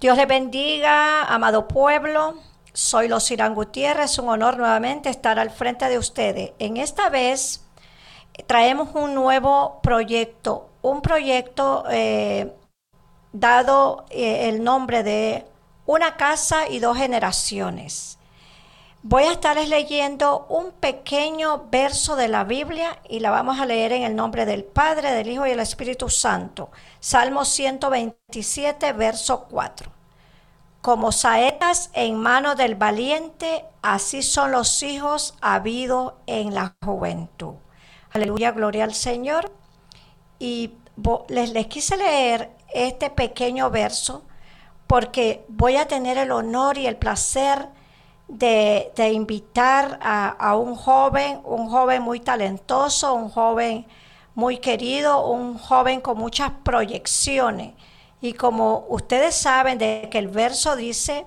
Dios les bendiga, amado pueblo. Soy Los Irán Gutiérrez, un honor nuevamente estar al frente de ustedes. En esta vez traemos un nuevo proyecto, un proyecto eh, dado eh, el nombre de Una casa y dos generaciones. Voy a estarles leyendo un pequeño verso de la Biblia y la vamos a leer en el nombre del Padre, del Hijo y del Espíritu Santo. Salmo 127, verso 4. Como saetas en mano del valiente, así son los hijos habidos en la juventud. Aleluya, gloria al Señor. Y les, les quise leer este pequeño verso porque voy a tener el honor y el placer de, invitar a, un joven, un joven muy talentoso, un joven muy querido, un joven con muchas proyecciones. Y como ustedes saben de que el verso dice,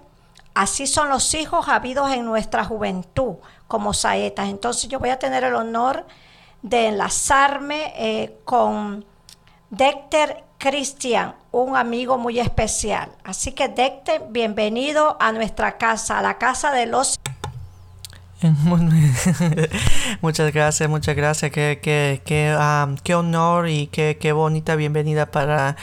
así son los hijos habidos en nuestra juventud como saetas. Entonces yo voy a tener el honor de enlazarme eh, con Dexter Cristian, un amigo muy especial. Así que Dexter, bienvenido a nuestra casa, a la casa de los... muchas gracias, muchas gracias. Qué, qué, qué, ah, qué honor y qué, qué, bonita bienvenida para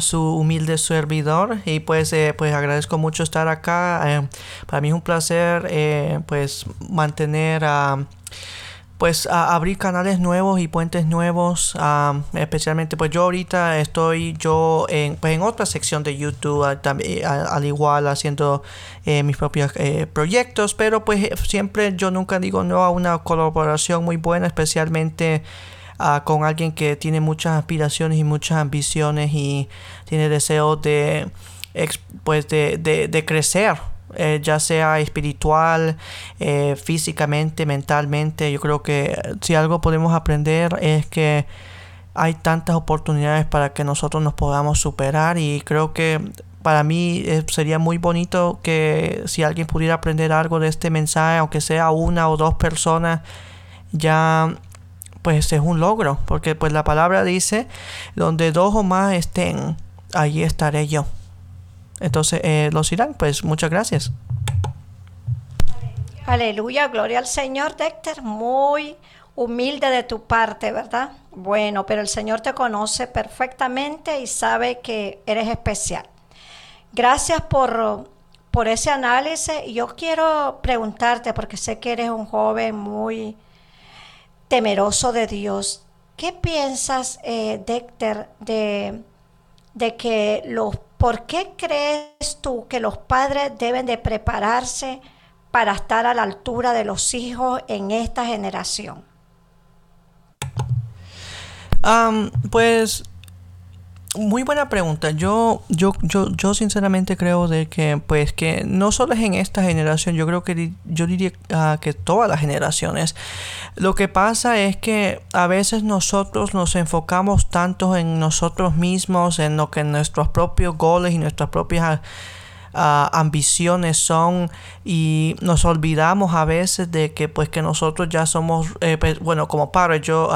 su humilde servidor. Y pues, eh, pues agradezco mucho estar acá. Eh, para mí es un placer eh, pues mantener a pues a abrir canales nuevos y puentes nuevos especialmente pues yo ahorita estoy yo en, pues, en otra sección de YouTube al igual haciendo eh, mis propios eh, proyectos pero pues siempre yo nunca digo no a una colaboración muy buena especialmente ah, con alguien que tiene muchas aspiraciones y muchas ambiciones y tiene deseo de pues de, de crecer eh, ya sea espiritual, eh, físicamente, mentalmente. Yo creo que si algo podemos aprender es que hay tantas oportunidades para que nosotros nos podamos superar y creo que para mí eh, sería muy bonito que si alguien pudiera aprender algo de este mensaje, aunque sea una o dos personas, ya pues es un logro, porque pues la palabra dice, donde dos o más estén, allí estaré yo. Entonces, eh, los irán, pues muchas gracias. Aleluya, gloria al Señor, Dexter. Muy humilde de tu parte, ¿verdad? Bueno, pero el Señor te conoce perfectamente y sabe que eres especial. Gracias por, por ese análisis. Yo quiero preguntarte, porque sé que eres un joven muy temeroso de Dios. ¿Qué piensas, eh, Dexter, de, de que los ¿Por qué crees tú que los padres deben de prepararse para estar a la altura de los hijos en esta generación? pues muy buena pregunta. Yo, yo, yo, yo sinceramente creo de que, pues, que no solo es en esta generación, yo creo que yo diría ah, que todas las generaciones. Lo que pasa es que a veces nosotros nos enfocamos tanto en nosotros mismos, en lo que nuestros propios goles y nuestras propias ah, ambiciones son y nos olvidamos a veces de que, pues, que nosotros ya somos, eh, pues, bueno, como padres, yo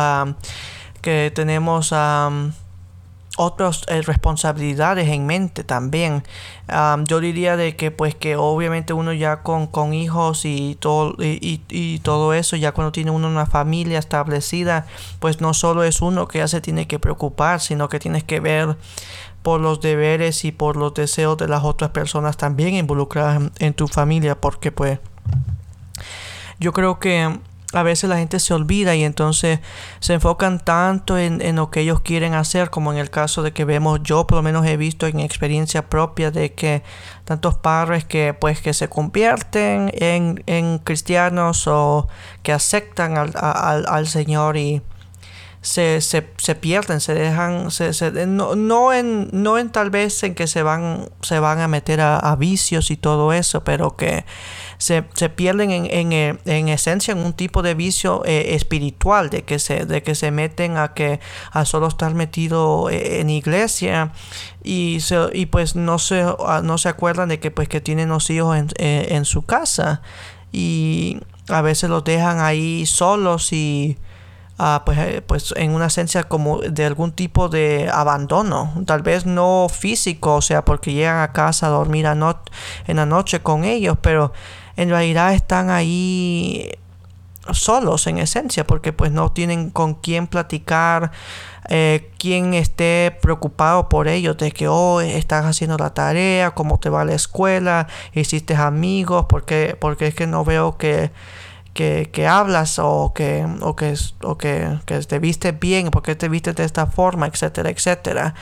que tenemos otras eh, responsabilidades en mente también. yo diría de que pues que obviamente uno ya con, con hijos y todo, y, y, todo eso, ya cuando tiene uno una familia establecida, pues no solo es uno que ya se tiene que preocupar, sino que tienes que ver por los deberes y por los deseos de las otras personas también involucradas en tu familia, porque pues yo creo que a veces la gente se olvida y entonces se enfocan tanto en, lo que ellos quieren hacer, como en el caso de que vemos, yo por lo menos he visto en experiencia propia de que tantos padres que pues que se convierten en, cristianos o que aceptan al, al Señor y se, se, se pierden, se dejan, se, se, no, no, en, no en tal vez en que se van, se van a meter a, vicios y todo eso, pero que se, se pierden en, en, eh, en, esencia en un tipo de vicio eh, espiritual, de que, se, de que se meten a que a solo estar metido eh, en iglesia. Y, se, y pues no se, no se acuerdan de que pues que tienen los hijos en, en su casa. Y a veces los dejan ahí solos y ah, pues, pues en una esencia como de algún tipo de abandono, tal vez no físico, o sea, porque llegan a casa a dormir en la noche con ellos, pero en realidad están ahí solos en esencia, porque pues no tienen con quién platicar, eh, quien esté preocupado por ellos, de que hoy oh, estás haciendo la tarea, cómo te va la escuela, hiciste amigos, porque, porque es que no veo que, que, hablas o que, o que, o que, te viste bien, porque te viste de esta forma, etcétera, etcétera.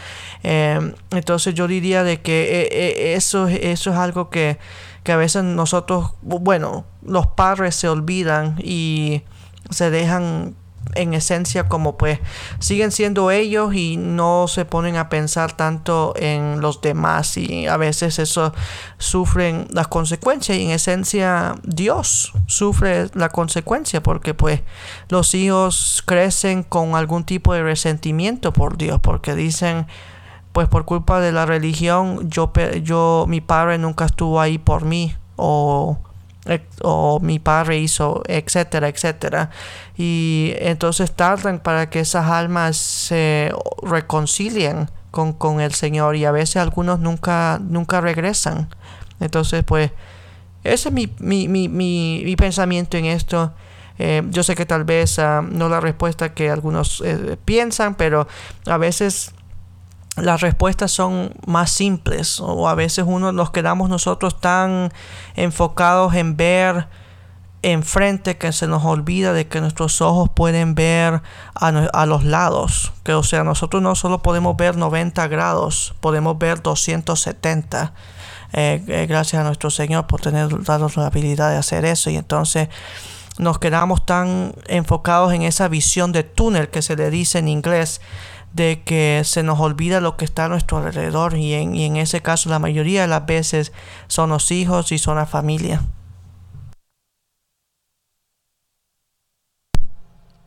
Em, entonces yo diría de que eh, eh, eso, eso es algo que, que a veces nosotros, bueno, los padres se olvidan y se dejan en esencia como pues siguen siendo ellos y no se ponen a pensar tanto en los demás y a veces eso sufren las consecuencias y en esencia Dios sufre la consecuencia porque pues los hijos crecen con algún tipo de resentimiento por Dios porque dicen pues por culpa de la religión yo yo mi padre nunca estuvo ahí por mí o o mi padre hizo, etcétera, etcétera. Y entonces tardan para que esas almas se reconcilien con, con, el Señor y a veces algunos nunca, nunca regresan. Entonces, pues, ese es mi, mi, mi, mi, pensamiento en esto. Eh, yo sé que tal vez ah, no la respuesta que algunos eh, piensan, pero a veces las respuestas son más simples o a veces uno nos quedamos nosotros tan enfocados en ver enfrente que se nos olvida de que nuestros ojos pueden ver a, los lados que o sea nosotros no solo podemos ver 90 grados podemos ver 270 eh, eh, gracias a nuestro Señor por tener darnos la habilidad de hacer eso y entonces nos quedamos tan enfocados en esa visión de túnel que se le dice en inglés de que se nos olvida lo que está a nuestro alrededor y en, y en ese caso la mayoría de las veces son los hijos y son la familia.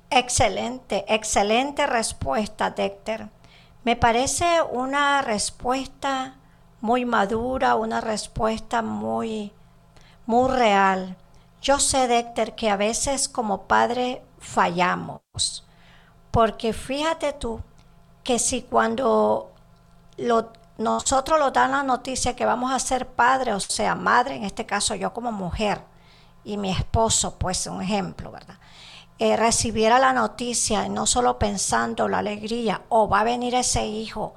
Excelente, excelente respuesta, Dexter. Me parece una respuesta muy madura, una respuesta muy, muy real. Yo sé, Dexter, que a veces como padre fallamos, porque fíjate tú, que si cuando nosotros nos dan la noticia que vamos a ser padre, o sea, madre, en este caso yo como mujer, y mi esposo, pues un ejemplo, ¿verdad? Eh, recibiera la noticia, no solo pensando la alegría, o oh, va a venir ese hijo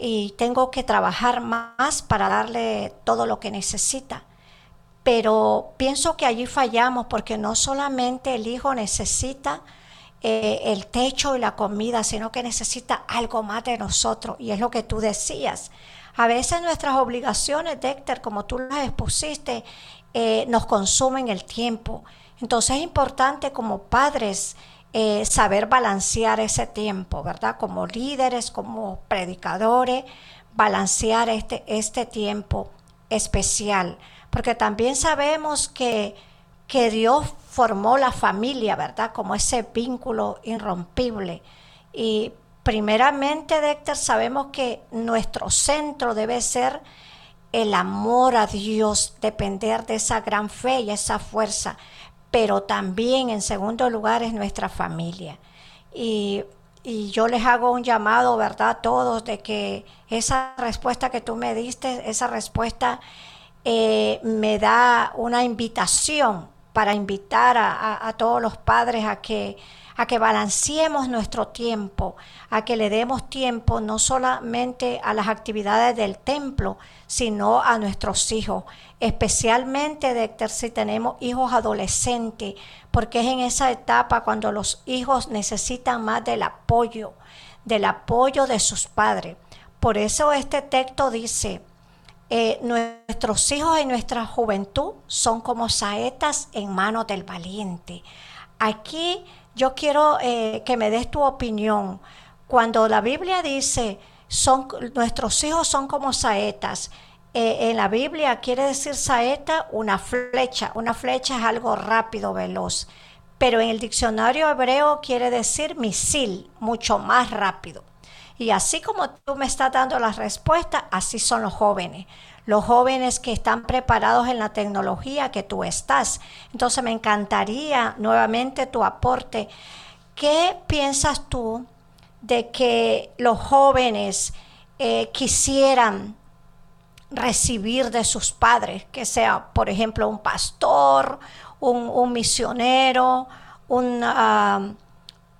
y tengo que trabajar más para darle todo lo que necesita. Pero pienso que allí fallamos porque no solamente el hijo necesita eh, el techo y la comida, sino que necesita algo más de nosotros. Y es lo que tú decías. A veces nuestras obligaciones, Dexter, como tú las expusiste, eh, nos consumen el tiempo. Entonces es importante como padres eh, saber balancear ese tiempo, ¿verdad? Como líderes, como predicadores, balancear este, este tiempo especial. Porque también sabemos que, que Dios formó la familia, ¿verdad? Como ese vínculo irrompible. Y primeramente, Dexter, sabemos que nuestro centro debe ser el amor a Dios, depender de esa gran fe y esa fuerza, pero también en segundo lugar es nuestra familia. Y, yo les hago un llamado, ¿verdad? A todos, de que esa respuesta que tú me diste, esa respuesta eh, me da una invitación para invitar a, todos los padres a que, a que balanceemos nuestro tiempo, a que le demos tiempo no solamente a las actividades del templo, sino a nuestros hijos, especialmente de si tenemos hijos adolescentes, porque es en esa etapa cuando los hijos necesitan más del apoyo, del apoyo de sus padres. Por eso este texto dice, eh, nuestros hijos y nuestra juventud son como saetas en manos del valiente. Aquí yo quiero eh, que me des tu opinión. Cuando la Biblia dice, son, nuestros hijos son como saetas, eh, en la Biblia quiere decir saeta una flecha. Una flecha es algo rápido, veloz. Pero en el diccionario hebreo quiere decir misil, mucho más rápido. Y así como tú me estás dando la respuesta, así son los jóvenes. Los jóvenes que están preparados en la tecnología que tú estás. Entonces me encantaría nuevamente tu aporte ¿qué piensas tú de que los jóvenes eh, quisieran recibir de sus padres, que sea, por ejemplo, un pastor, un, misionero, una,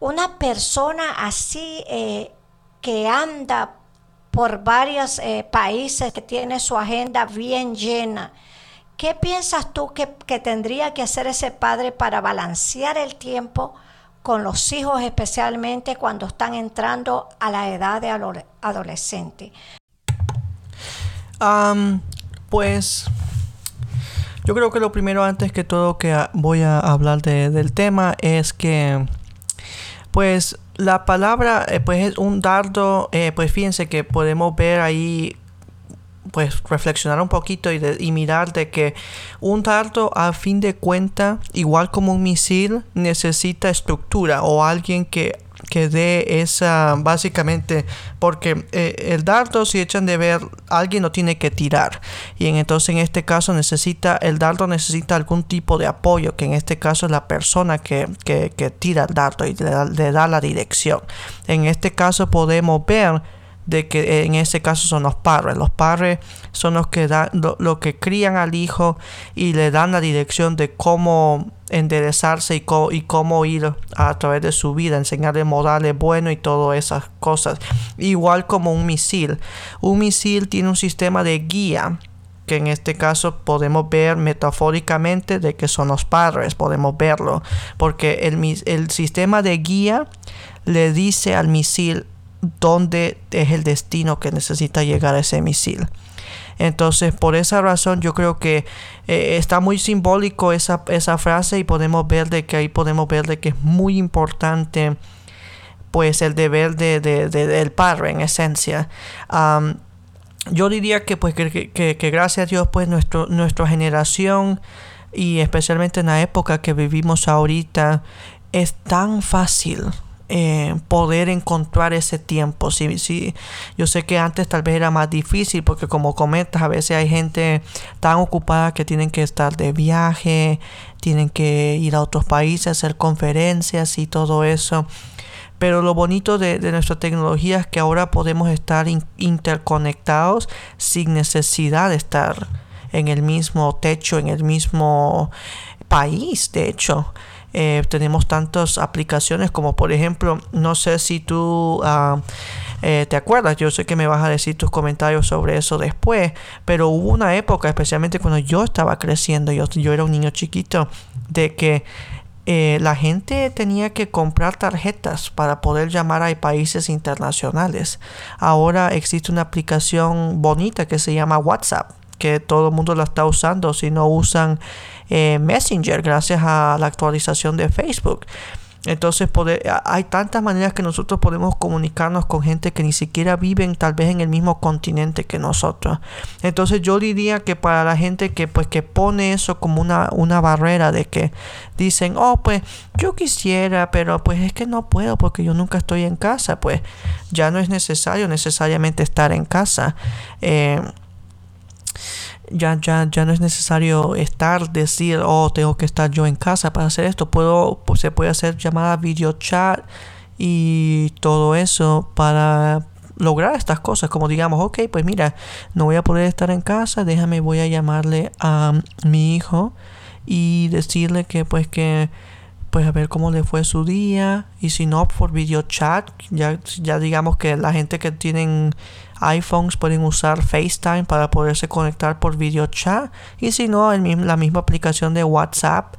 una persona así eh, que anda por varios eh, países, que tiene su agenda bien llena. ¿Qué piensas tú que, tendría que hacer ese padre para balancear el tiempo con los hijos, especialmente cuando están entrando a la edad de adolescente? pues yo creo que lo primero antes que todo que voy a hablar del tema es que pues la palabra eh, pues es un dardo, eh, pues fíjense que podemos ver ahí pues reflexionar un poquito y, y, mirar de que un dardo a fin de cuenta igual como un misil necesita estructura o alguien que que dé esa, básicamente, porque eh, el dardo, si echan de ver, alguien lo tiene que tirar. Y en, entonces en este caso necesita, el dardo necesita algún tipo de apoyo, que en este caso es la persona que, que, tira el dardo y le da, la dirección. En este caso podemos ver de que en este caso son los padres. Los padres son los que dan, lo, que crían al hijo y le dan la dirección de cómo enderezarse y, y, cómo ir a través de su vida, enseñarle modales buenos y todas esas cosas. Igual como un misil. Un misil tiene un sistema de guía que en este caso podemos ver metafóricamente de que son los padres, podemos verlo, porque el, el sistema de guía le dice al misil dónde es el destino que necesita llegar a ese misil. Entonces, por esa razón, yo creo que eh, está muy simbólico esa, esa, frase y podemos ver de que ahí podemos ver de que es muy importante pues el deber de, del padre en esencia. yo diría que pues que, que, gracias a Dios pues nuestro, nuestra generación y especialmente en la época que vivimos ahorita es tan fácil eh, poder encontrar ese tiempo. Sí, sí, yo sé que antes tal vez era más difícil porque como comentas, a veces hay gente tan ocupada que tienen que estar de viaje, tienen que ir a otros países, hacer conferencias y todo eso. Pero lo bonito de, nuestra tecnología es que ahora podemos estar interconectados sin necesidad de estar en el mismo techo, en el mismo país, de hecho. Eh, tenemos tantas aplicaciones como por ejemplo, no sé si tú ah, eh, te acuerdas, yo sé que me vas a decir tus comentarios sobre eso después, pero hubo una época, especialmente cuando yo estaba creciendo, yo, yo era un niño chiquito, de que eh, la gente tenía que comprar tarjetas para poder llamar a países internacionales. Ahora existe una aplicación bonita que se llama WhatsApp que todo el mundo la está usando si no usan eh, Messenger gracias a la actualización de Facebook. Entonces hay tantas maneras que nosotros podemos comunicarnos con gente que ni siquiera viven tal vez en el mismo continente que nosotros. Entonces yo diría que para la gente que pues que pone eso como una, una barrera de que dicen, oh pues yo quisiera, pero pues es que no puedo porque yo nunca estoy en casa, pues ya no es necesario necesariamente estar en casa. Eh, ya, ya, ya no es necesario estar, decir, oh, tengo que estar yo en casa para hacer esto. Puedo, se puede hacer llamada video chat y todo eso para lograr estas cosas. Como digamos, ok, pues mira, no voy a poder estar en casa, déjame, voy a llamarle a mi hijo y decirle que pues que pues a ver cómo le fue su día y si no por video chat ya, ya digamos que la gente que tienen iPhones pueden usar FaceTime para poderse conectar por video chat y si no la misma aplicación de WhatsApp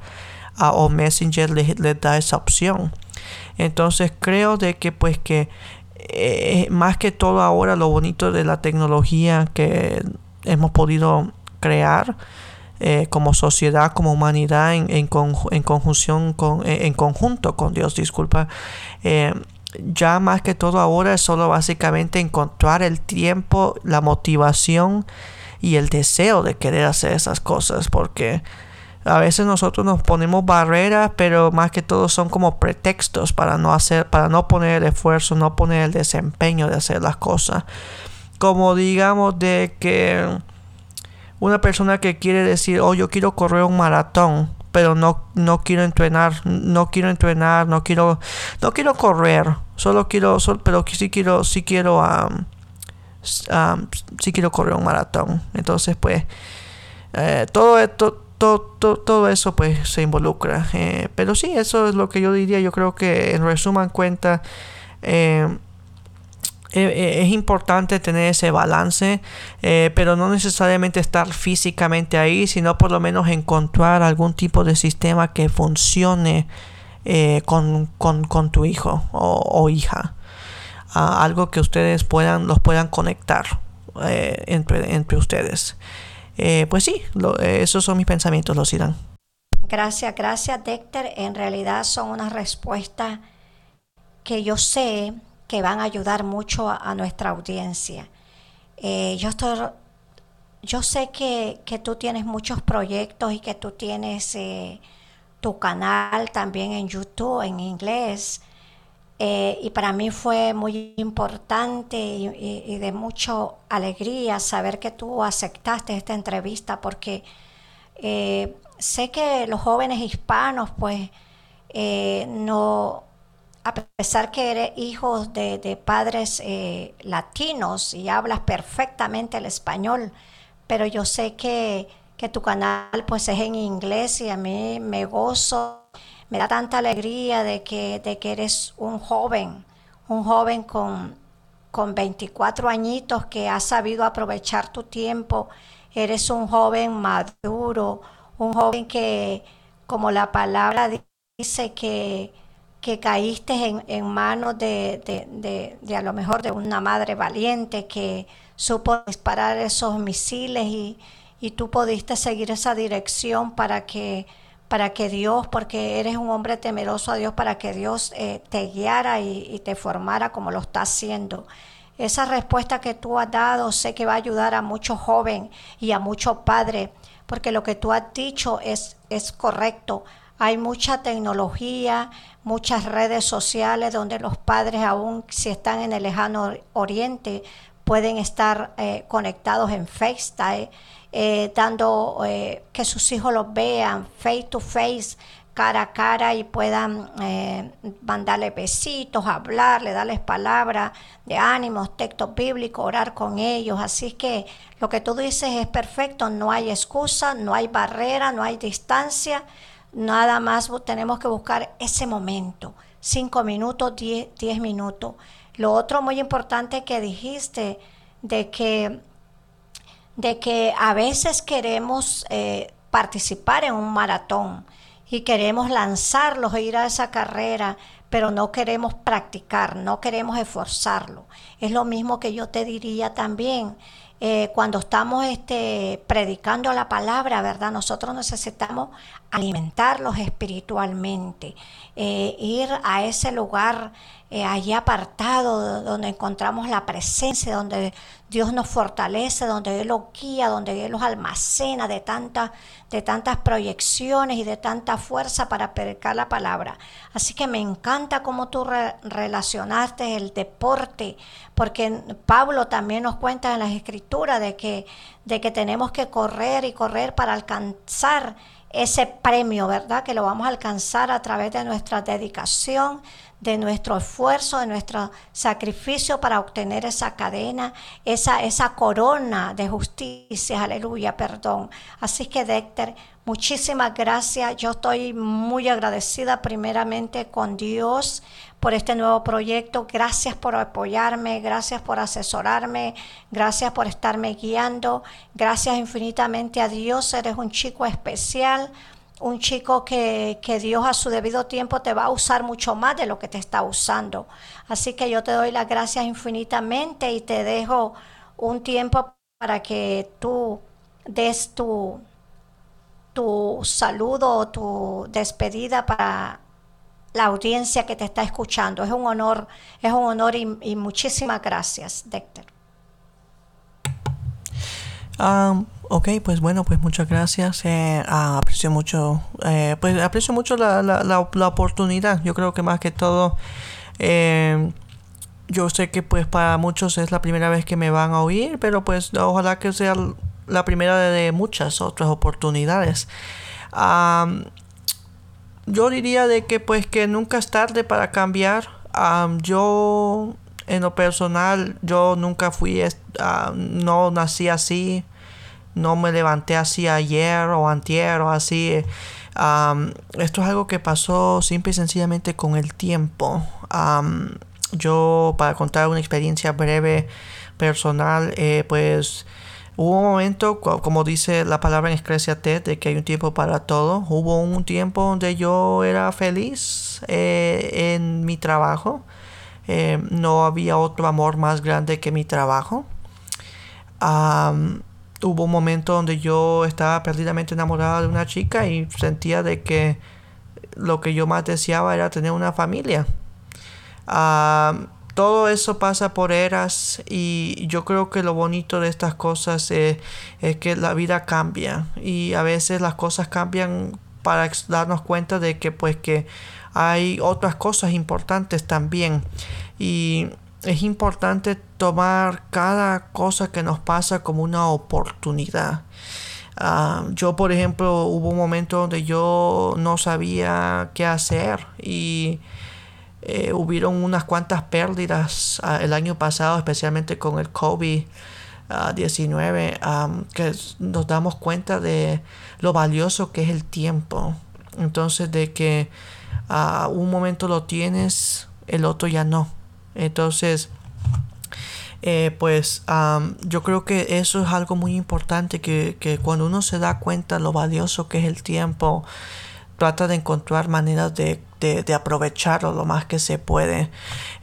ah, o Messenger les, da esa opción. Entonces creo de que pues que eh, más que todo ahora lo bonito de la tecnología que hemos podido crear eh, como sociedad, como humanidad, en, en, conjunción con, en, conjunto con Dios, disculpa, eh, ya más que todo ahora es solo básicamente encontrar el tiempo, la motivación y el deseo de querer hacer esas cosas porque a veces nosotros nos ponemos barreras, pero más que todo son como pretextos para no hacer, para no poner el esfuerzo, no poner el desempeño de hacer las cosas. Como digamos de que una persona que quiere decir, oh, yo quiero correr un maratón, pero no, no quiero entrenar, no quiero entrenar, no quiero, no quiero correr, solo quiero, pero sí quiero, sí quiero, sí quiero correr un maratón. Entonces, pues, eh, todo esto, todo, todo, eso, pues, se involucra. Eh, pero sí, eso es lo que yo diría. Yo creo que en resumen cuenta. Eh, es importante tener ese balance, eh, pero no necesariamente estar físicamente ahí, sino por lo menos encontrar algún tipo de sistema que funcione con, tu hijo o, hija. algo que ustedes puedan, los puedan conectar entre, entre, ustedes. pues sí, esos son mis pensamientos, los irán. Gracias, gracias Dexter. En realidad son una respuesta que yo sé que van a ayudar mucho a, nuestra audiencia. Eh, yo, estoy, yo sé que, tú tienes muchos proyectos y que tú tienes eh, tu canal también en YouTube en inglés. Eh, y para mí fue muy importante y, de mucha alegría saber que tú aceptaste esta entrevista porque sé que los jóvenes hispanos pues no a pesar que eres hijo de, padres eh, latinos y hablas perfectamente el español, pero yo sé que, tu canal pues es en inglés y a mí me gozo, me da tanta alegría de que, de que eres un joven, un joven con, con 24 añitos que ha sabido aprovechar tu tiempo, eres un joven maduro, un joven que, como la palabra dice, que que caíste en, manos de, de, a lo mejor de una madre valiente que supo disparar esos misiles y, y tú pudiste seguir esa dirección para que, para que Dios, porque eres un hombre temeroso a Dios, para que Dios eh, te guiara y, y, te formara como lo está haciendo. Esa respuesta que tú has dado sé que va a ayudar a muchos jóvenes y a muchos padres, porque lo que tú has dicho es, es correcto. Hay mucha tecnología, muchas redes sociales donde los padres, aún si están en el lejano oriente, pueden estar eh, conectados en FaceTime, eh, dando eh, que sus hijos los vean face to face, cara a cara y puedan mandarle besitos, hablarle, darles palabras de ánimos, textos bíblicos, orar con ellos. Así que lo que tú dices es perfecto, no hay excusa, no hay barrera, no hay distancia Nada más tenemos que buscar ese momento, cinco minutos, diez, minutos. Lo otro muy importante que dijiste, de que, de que a veces queremos eh, participar en un maratón y queremos lanzarlos e ir a esa carrera, pero no queremos practicar, no queremos esforzarlo. Es lo mismo que yo te diría también. Eh, cuando estamos este, predicando la palabra, ¿verdad? Nosotros necesitamos alimentarlos espiritualmente, eh, ir a ese lugar eh, allí apartado donde encontramos la presencia, donde Dios nos fortalece, donde Él los guía, donde Él los almacena de, tanta, de tantas proyecciones y de tanta fuerza para predicar la palabra. Así que me encanta cómo tú relacionaste el deporte, porque Pablo también nos cuenta en las escrituras de que, de que tenemos que correr y correr para alcanzar ese premio, ¿verdad? Que lo vamos a alcanzar a través de nuestra dedicación, de nuestro esfuerzo, de nuestro sacrificio para obtener esa cadena, esa, esa corona de justicia, aleluya, perdón. Así que, Dexter, muchísimas gracias. Yo estoy muy agradecida primeramente con Dios por este nuevo proyecto. Gracias por apoyarme, gracias por asesorarme, gracias por estarme guiando. Gracias infinitamente a Dios, eres un chico especial un chico que, Dios a su debido tiempo te va a usar mucho más de lo que te está usando. Así que yo te doy las gracias infinitamente y te dejo un tiempo para que tú des tu, tu saludo o tu despedida para la audiencia que te está escuchando. Es un honor, es un honor y, y muchísimas gracias, Dexter. Um, ok, pues bueno, pues muchas gracias. Eh, ah, aprecio mucho, eh, pues aprecio mucho la, la, la, oportunidad. Yo creo que más que todo, eh, yo sé que pues para muchos es la primera vez que me van a oír, pero pues ojalá que sea la primera de muchas otras oportunidades. Yo diría de que pues que nunca es tarde para cambiar. yo en lo personal, yo nunca fui, no nací así, no me levanté así ayer o antier o así. esto es algo que pasó simple y sencillamente con el tiempo. yo, para contar una experiencia breve personal, eh, pues hubo un momento, como dice la palabra en T, de que hay un tiempo para todo. Hubo un tiempo donde yo era feliz eh, en mi trabajo. Eh, no había otro amor más grande que mi trabajo. hubo un momento donde yo estaba perdidamente enamorada de una chica y sentía de que lo que yo más deseaba era tener una familia. Todo eso pasa por eras y yo creo que lo bonito de estas cosas es, que la vida cambia y a veces las cosas cambian para darnos cuenta de que pues que hay otras cosas importantes también y es importante tomar cada cosa que nos pasa como una oportunidad. Ah, yo, por ejemplo, hubo un momento donde yo no sabía qué hacer y eh, hubieron unas cuantas pérdidas ah, el año pasado, especialmente con el COVID-19, ah, que nos damos cuenta de lo valioso que es el tiempo. Entonces, de que un momento lo tienes, el otro ya no. Entonces, eh, pues yo creo que eso es algo muy importante que, que, cuando uno se da cuenta lo valioso que es el tiempo, trata de encontrar maneras de, de, aprovecharlo lo más que se puede.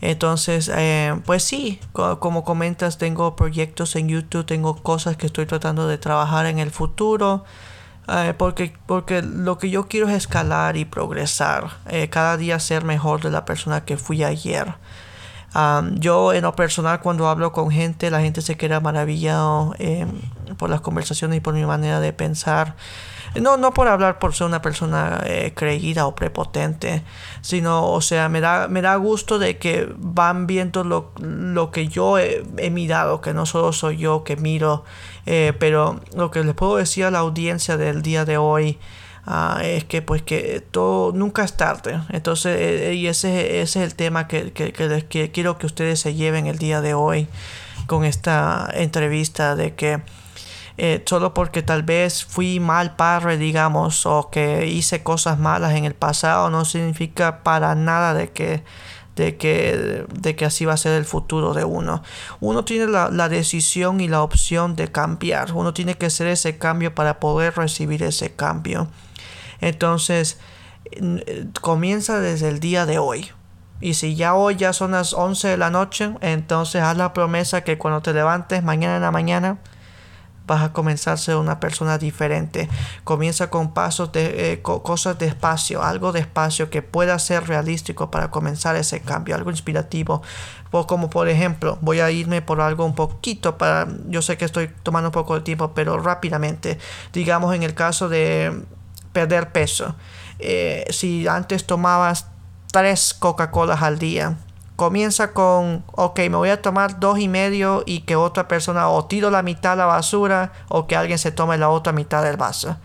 Entonces, eh, pues sí, como comentas, tengo proyectos en YouTube, tengo cosas que estoy tratando de trabajar en el futuro. Eh, porque, porque lo que yo quiero es escalar y progresar, cada día ser mejor de la persona que fui ayer yo en lo personal cuando hablo con gente, la gente se queda maravillado eh, por las conversaciones y por mi manera de pensar. No, no por hablar por ser una persona eh, creída o prepotente, sino, o sea, me da, me da gusto de que van viendo lo, lo que yo he, mirado, que no solo soy yo que miro, eh, pero lo que les puedo decir a la audiencia del día de hoy Ah, es que pues que todo nunca es tarde. Entonces, eh, y ese, ese, es el tema que, que, quiero que ustedes se lleven el día de hoy con esta entrevista de que eh, solo porque tal vez fui mal padre, digamos, o que hice cosas malas en el pasado, no significa para nada de que de que, de que así va a ser el futuro de uno. Uno tiene la, la, decisión y la opción de cambiar. Uno tiene que hacer ese cambio para poder recibir ese cambio. Entonces, comienza desde el día de hoy. Y si ya hoy ya son las 11 de la noche, entonces haz la promesa que cuando te levantes mañana en la mañana vas a comenzar a ser una persona diferente. Comienza con pasos de eh, cosas despacio, algo despacio que pueda ser realístico para comenzar ese cambio, algo inspirativo. como por ejemplo, voy a irme por algo un poquito para, yo sé que estoy tomando un poco de tiempo, pero rápidamente. Digamos en el caso de perder peso. Eh, si antes tomabas tres Coca-Colas al día, comienza con, ok, me voy a tomar dos y medio y que otra persona o tiro la mitad a la basura o que alguien se tome la otra mitad del vaso.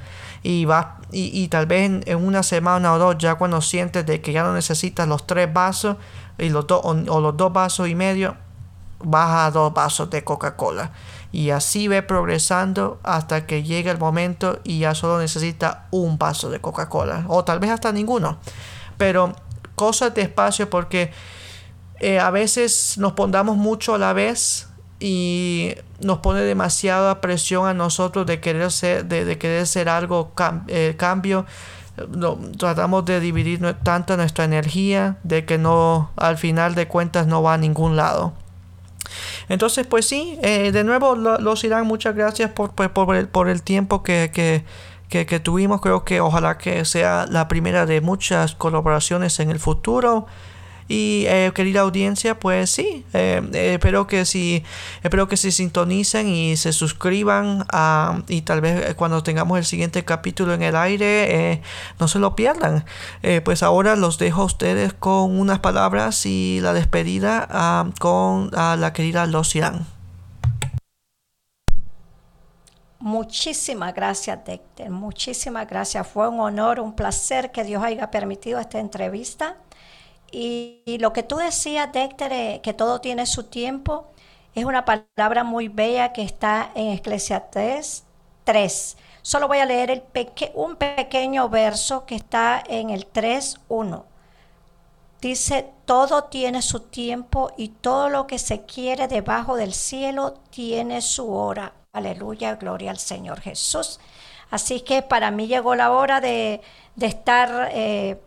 Y, va, y, tal vez en, una semana o dos, ya cuando sientes de que ya no necesitas los tres vasos y los o, o los dos vasos y medio, baja dos vasos de Coca-Cola y así ve progresando hasta que llega el momento y ya solo necesita un vaso de Coca-Cola o tal vez hasta ninguno. Pero cosas despacio porque eh, a veces nos pondamos mucho a la vez y nos pone demasiada presión a nosotros de querer ser, de, querer ser algo eh, cambio. tratamos de dividir tanta nuestra energía de que no al final de cuentas no va a ningún lado. Entonces, pues sí, eh, de nuevo, los Irán, muchas gracias por, por, el, por el, tiempo que, que, que, tuvimos. Creo que ojalá que sea la primera de muchas colaboraciones en el futuro. Y eh, querida audiencia, pues sí, eh, espero que si espero que se sintonicen y se suscriban a, y tal vez eh, cuando tengamos el siguiente capítulo en el aire no se lo pierdan. pues ahora los dejo a ustedes con unas palabras y la despedida ah, con la querida Los Muchísimas gracias, Dexter. Muchísimas gracias. Fue un honor, un placer que Dios haya permitido esta entrevista. Y, lo que tú decías, Dexter, eh, que todo tiene su tiempo, es una palabra muy bella que está en Eclesiastés 3. Solo voy a leer un pequeño verso que está en el 3.1. Dice, todo tiene su tiempo y todo lo que se quiere debajo del cielo tiene su hora. Aleluya, gloria al Señor Jesús. Así que para mí llegó la hora de, estar eh,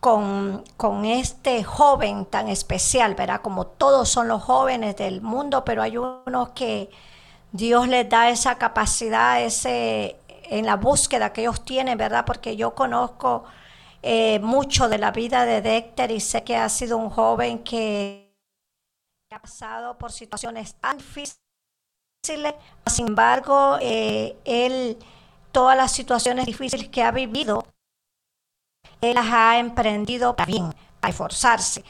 con, con, este joven tan especial, ¿verdad? Como todos son los jóvenes del mundo, pero hay unos que Dios les da esa capacidad, ese en la búsqueda que ellos tienen, ¿verdad? Porque yo conozco eh, mucho de la vida de Dexter y sé que ha sido un joven que ha pasado por situaciones tan difíciles. Sin embargo, eh, él, todas las situaciones difíciles que ha vivido, él las ha emprendido para bien, para esforzarse.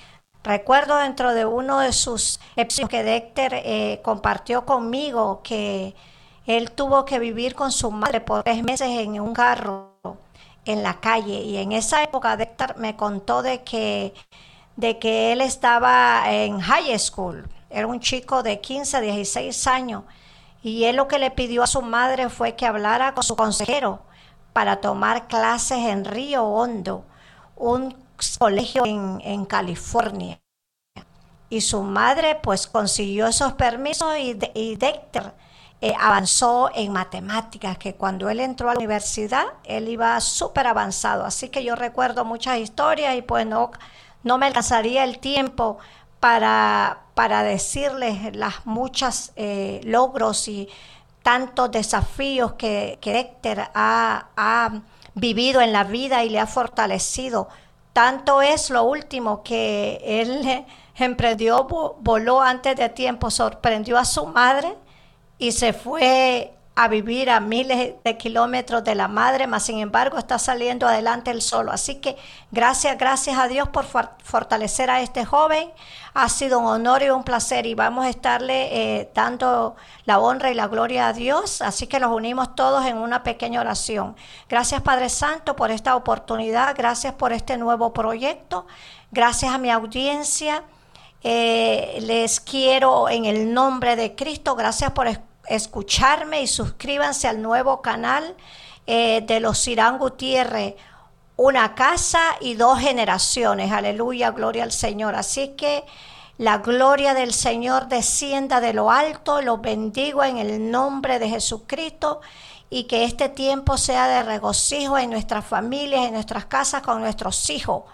Recuerdo dentro de uno de sus episodios que Dexter eh, compartió conmigo que él tuvo que vivir con su madre por tres meses en un carro en la calle. Y en esa época Dexter me contó de que, de que él estaba en high school, era un chico de 15, 16 años. Y él lo que le pidió a su madre fue que hablara con su consejero para tomar clases en Río Hondo, un colegio en, California. Y su madre pues consiguió esos permisos y, y Dexter eh, avanzó en matemáticas, que cuando él entró a la universidad, él iba súper avanzado. Así que yo recuerdo muchas historias y pues no, no me alcanzaría el tiempo para, para decirles las muchas eh, logros y tantos desafíos que, que Héctor ha, ha vivido en la vida y le ha fortalecido. Tanto es lo último que él emprendió, voló antes de tiempo, sorprendió a su madre y se fue a vivir a miles de kilómetros de la madre, mas sin embargo está saliendo adelante él solo. Así que gracias, gracias a Dios por fortalecer a este joven. Ha sido un honor y un placer y vamos a estarle eh, dando la honra y la gloria a Dios. Así que nos unimos todos en una pequeña oración. Gracias Padre Santo por esta oportunidad, gracias por este nuevo proyecto, gracias a mi audiencia. Eh, les quiero en el nombre de Cristo, gracias por escuchar escucharme y suscríbanse al nuevo canal eh, de los Irán Gutiérrez, una casa y dos generaciones. Aleluya, gloria al Señor. Así que la gloria del Señor descienda de lo alto, los bendigo en el nombre de Jesucristo y que este tiempo sea de regocijo en nuestras familias, en nuestras casas, con nuestros hijos.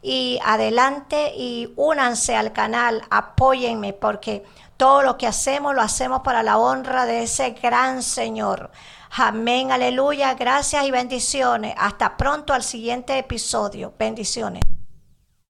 Y adelante y únanse al canal, apóyenme porque todo lo que hacemos lo hacemos para la honra de ese gran Señor. Amén, aleluya, gracias y bendiciones. Hasta pronto al siguiente episodio. Bendiciones.